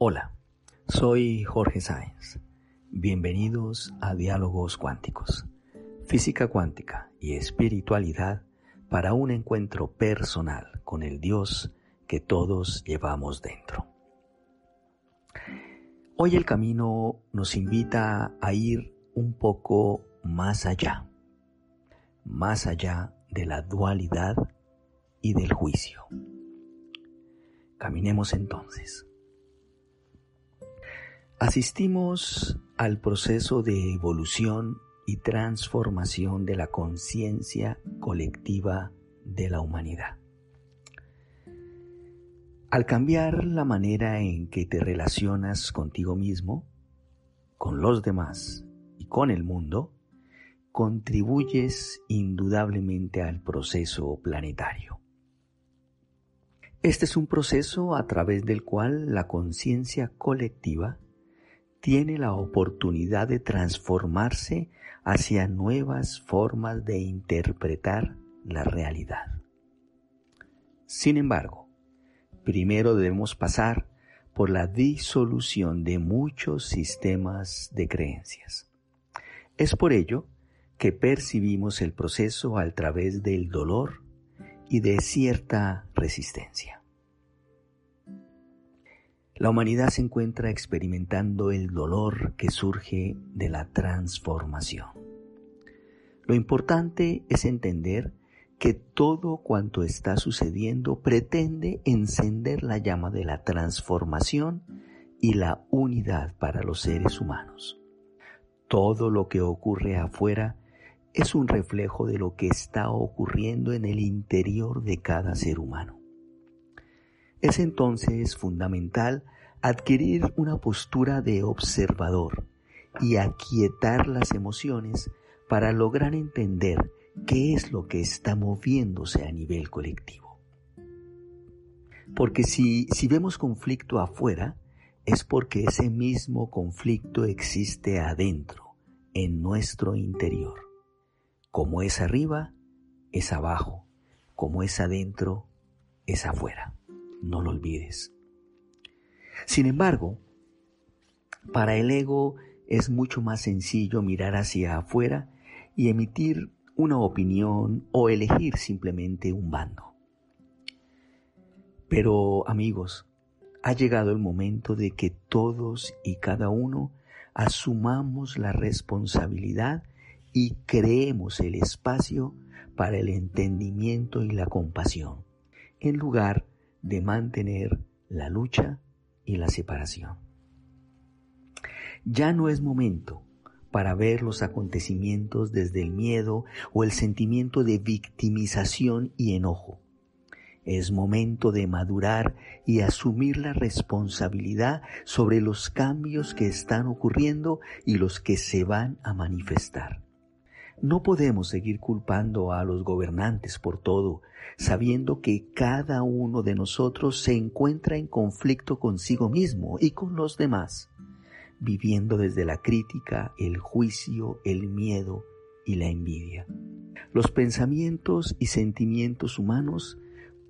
Hola, soy Jorge Sáenz. Bienvenidos a Diálogos Cuánticos, Física Cuántica y Espiritualidad para un encuentro personal con el Dios que todos llevamos dentro. Hoy el camino nos invita a ir un poco más allá, más allá de la dualidad y del juicio. Caminemos entonces. Asistimos al proceso de evolución y transformación de la conciencia colectiva de la humanidad. Al cambiar la manera en que te relacionas contigo mismo, con los demás y con el mundo, contribuyes indudablemente al proceso planetario. Este es un proceso a través del cual la conciencia colectiva tiene la oportunidad de transformarse hacia nuevas formas de interpretar la realidad. Sin embargo, primero debemos pasar por la disolución de muchos sistemas de creencias. Es por ello que percibimos el proceso a través del dolor y de cierta resistencia. La humanidad se encuentra experimentando el dolor que surge de la transformación. Lo importante es entender que todo cuanto está sucediendo pretende encender la llama de la transformación y la unidad para los seres humanos. Todo lo que ocurre afuera es un reflejo de lo que está ocurriendo en el interior de cada ser humano. Es entonces fundamental adquirir una postura de observador y aquietar las emociones para lograr entender qué es lo que está moviéndose a nivel colectivo. Porque si, si vemos conflicto afuera, es porque ese mismo conflicto existe adentro, en nuestro interior. Como es arriba, es abajo. Como es adentro, es afuera no lo olvides. Sin embargo, para el ego es mucho más sencillo mirar hacia afuera y emitir una opinión o elegir simplemente un bando. Pero amigos, ha llegado el momento de que todos y cada uno asumamos la responsabilidad y creemos el espacio para el entendimiento y la compasión, en lugar de mantener la lucha y la separación. Ya no es momento para ver los acontecimientos desde el miedo o el sentimiento de victimización y enojo. Es momento de madurar y asumir la responsabilidad sobre los cambios que están ocurriendo y los que se van a manifestar. No podemos seguir culpando a los gobernantes por todo, sabiendo que cada uno de nosotros se encuentra en conflicto consigo mismo y con los demás, viviendo desde la crítica, el juicio, el miedo y la envidia. Los pensamientos y sentimientos humanos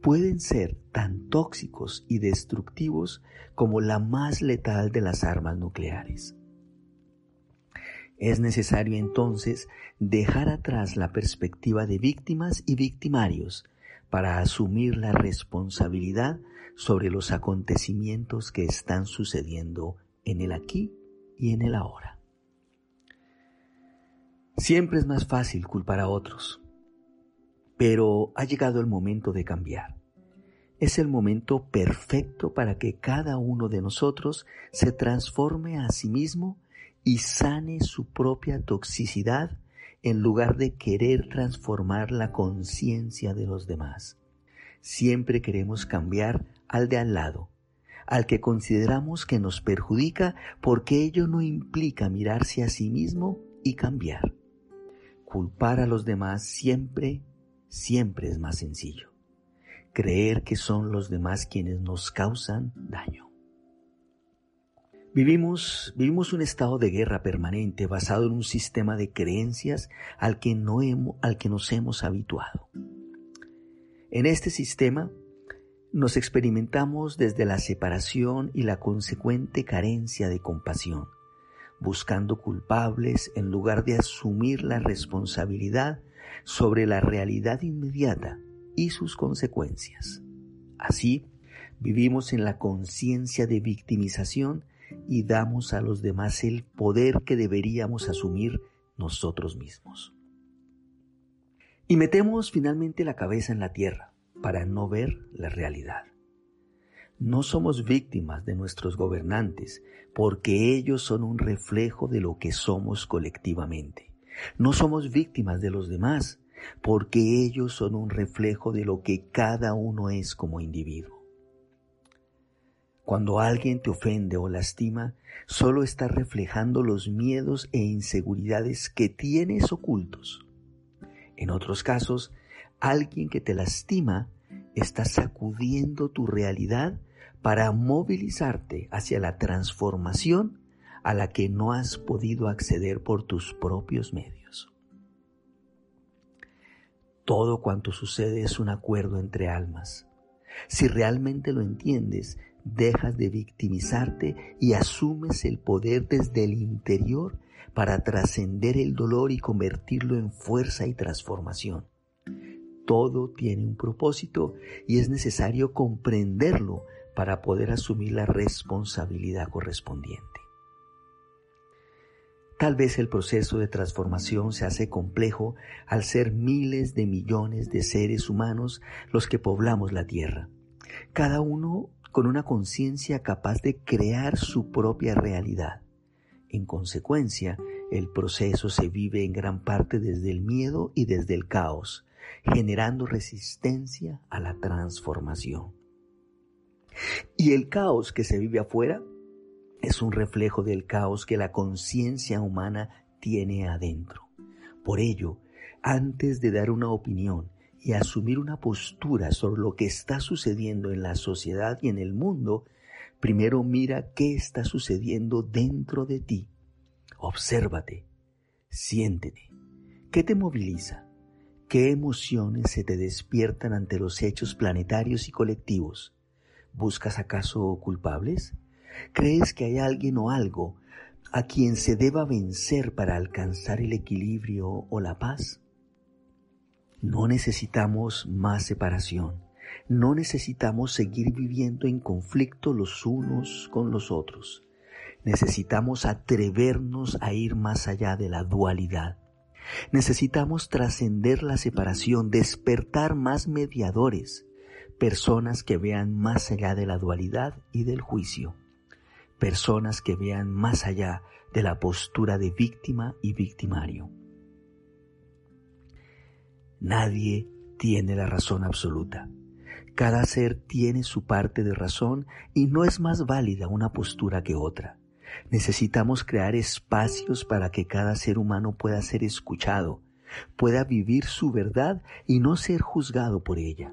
pueden ser tan tóxicos y destructivos como la más letal de las armas nucleares. Es necesario entonces dejar atrás la perspectiva de víctimas y victimarios para asumir la responsabilidad sobre los acontecimientos que están sucediendo en el aquí y en el ahora. Siempre es más fácil culpar a otros, pero ha llegado el momento de cambiar. Es el momento perfecto para que cada uno de nosotros se transforme a sí mismo y sane su propia toxicidad en lugar de querer transformar la conciencia de los demás. Siempre queremos cambiar al de al lado, al que consideramos que nos perjudica porque ello no implica mirarse a sí mismo y cambiar. Culpar a los demás siempre, siempre es más sencillo. Creer que son los demás quienes nos causan daño. Vivimos, vivimos un estado de guerra permanente basado en un sistema de creencias al que, no hemos, al que nos hemos habituado. En este sistema nos experimentamos desde la separación y la consecuente carencia de compasión, buscando culpables en lugar de asumir la responsabilidad sobre la realidad inmediata y sus consecuencias. Así, vivimos en la conciencia de victimización y damos a los demás el poder que deberíamos asumir nosotros mismos. Y metemos finalmente la cabeza en la tierra para no ver la realidad. No somos víctimas de nuestros gobernantes porque ellos son un reflejo de lo que somos colectivamente. No somos víctimas de los demás porque ellos son un reflejo de lo que cada uno es como individuo. Cuando alguien te ofende o lastima, solo está reflejando los miedos e inseguridades que tienes ocultos. En otros casos, alguien que te lastima está sacudiendo tu realidad para movilizarte hacia la transformación a la que no has podido acceder por tus propios medios. Todo cuanto sucede es un acuerdo entre almas. Si realmente lo entiendes, dejas de victimizarte y asumes el poder desde el interior para trascender el dolor y convertirlo en fuerza y transformación. Todo tiene un propósito y es necesario comprenderlo para poder asumir la responsabilidad correspondiente. Tal vez el proceso de transformación se hace complejo al ser miles de millones de seres humanos los que poblamos la Tierra, cada uno con una conciencia capaz de crear su propia realidad. En consecuencia, el proceso se vive en gran parte desde el miedo y desde el caos, generando resistencia a la transformación. Y el caos que se vive afuera es un reflejo del caos que la conciencia humana tiene adentro. Por ello, antes de dar una opinión y asumir una postura sobre lo que está sucediendo en la sociedad y en el mundo, primero mira qué está sucediendo dentro de ti. Obsérvate, siéntete. ¿Qué te moviliza? ¿Qué emociones se te despiertan ante los hechos planetarios y colectivos? ¿Buscas acaso culpables? ¿Crees que hay alguien o algo a quien se deba vencer para alcanzar el equilibrio o la paz? No necesitamos más separación. No necesitamos seguir viviendo en conflicto los unos con los otros. Necesitamos atrevernos a ir más allá de la dualidad Necesitamos trascender la separación, despertar más mediadores, personas que vean más allá de la dualidad y del juicio, personas que vean más allá de la postura de víctima y victimario. Nadie tiene la razón absoluta. Cada ser tiene su parte de razón y no es más válida una postura que otra. Necesitamos crear espacios para que cada ser humano pueda ser escuchado, pueda vivir su verdad y no ser juzgado por ella.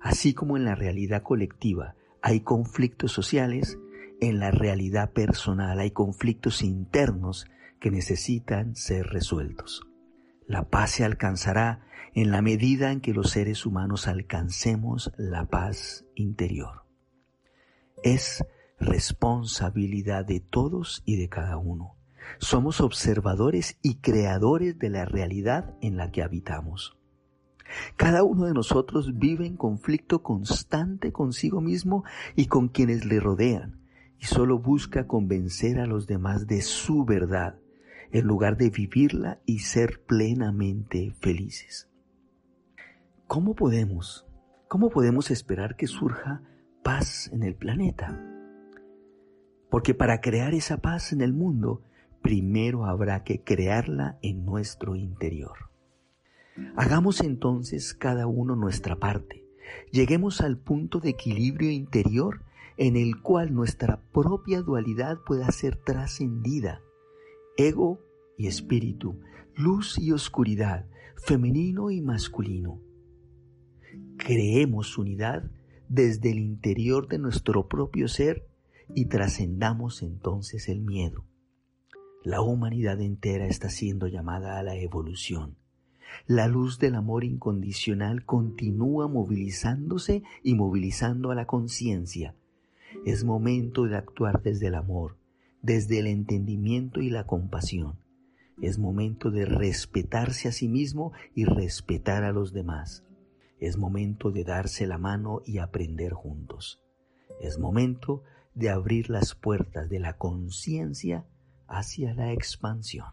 Así como en la realidad colectiva hay conflictos sociales, en la realidad personal hay conflictos internos que necesitan ser resueltos. La paz se alcanzará en la medida en que los seres humanos alcancemos la paz interior. Es responsabilidad de todos y de cada uno. Somos observadores y creadores de la realidad en la que habitamos. Cada uno de nosotros vive en conflicto constante consigo mismo y con quienes le rodean, y solo busca convencer a los demás de su verdad, en lugar de vivirla y ser plenamente felices. ¿Cómo podemos, cómo podemos esperar que surja paz en el planeta? Porque para crear esa paz en el mundo, primero habrá que crearla en nuestro interior. Hagamos entonces cada uno nuestra parte. Lleguemos al punto de equilibrio interior en el cual nuestra propia dualidad pueda ser trascendida. Ego y espíritu, luz y oscuridad, femenino y masculino. Creemos unidad desde el interior de nuestro propio ser y trascendamos entonces el miedo. La humanidad entera está siendo llamada a la evolución. La luz del amor incondicional continúa movilizándose y movilizando a la conciencia. Es momento de actuar desde el amor, desde el entendimiento y la compasión. Es momento de respetarse a sí mismo y respetar a los demás. Es momento de darse la mano y aprender juntos. Es momento de abrir las puertas de la conciencia hacia la expansión.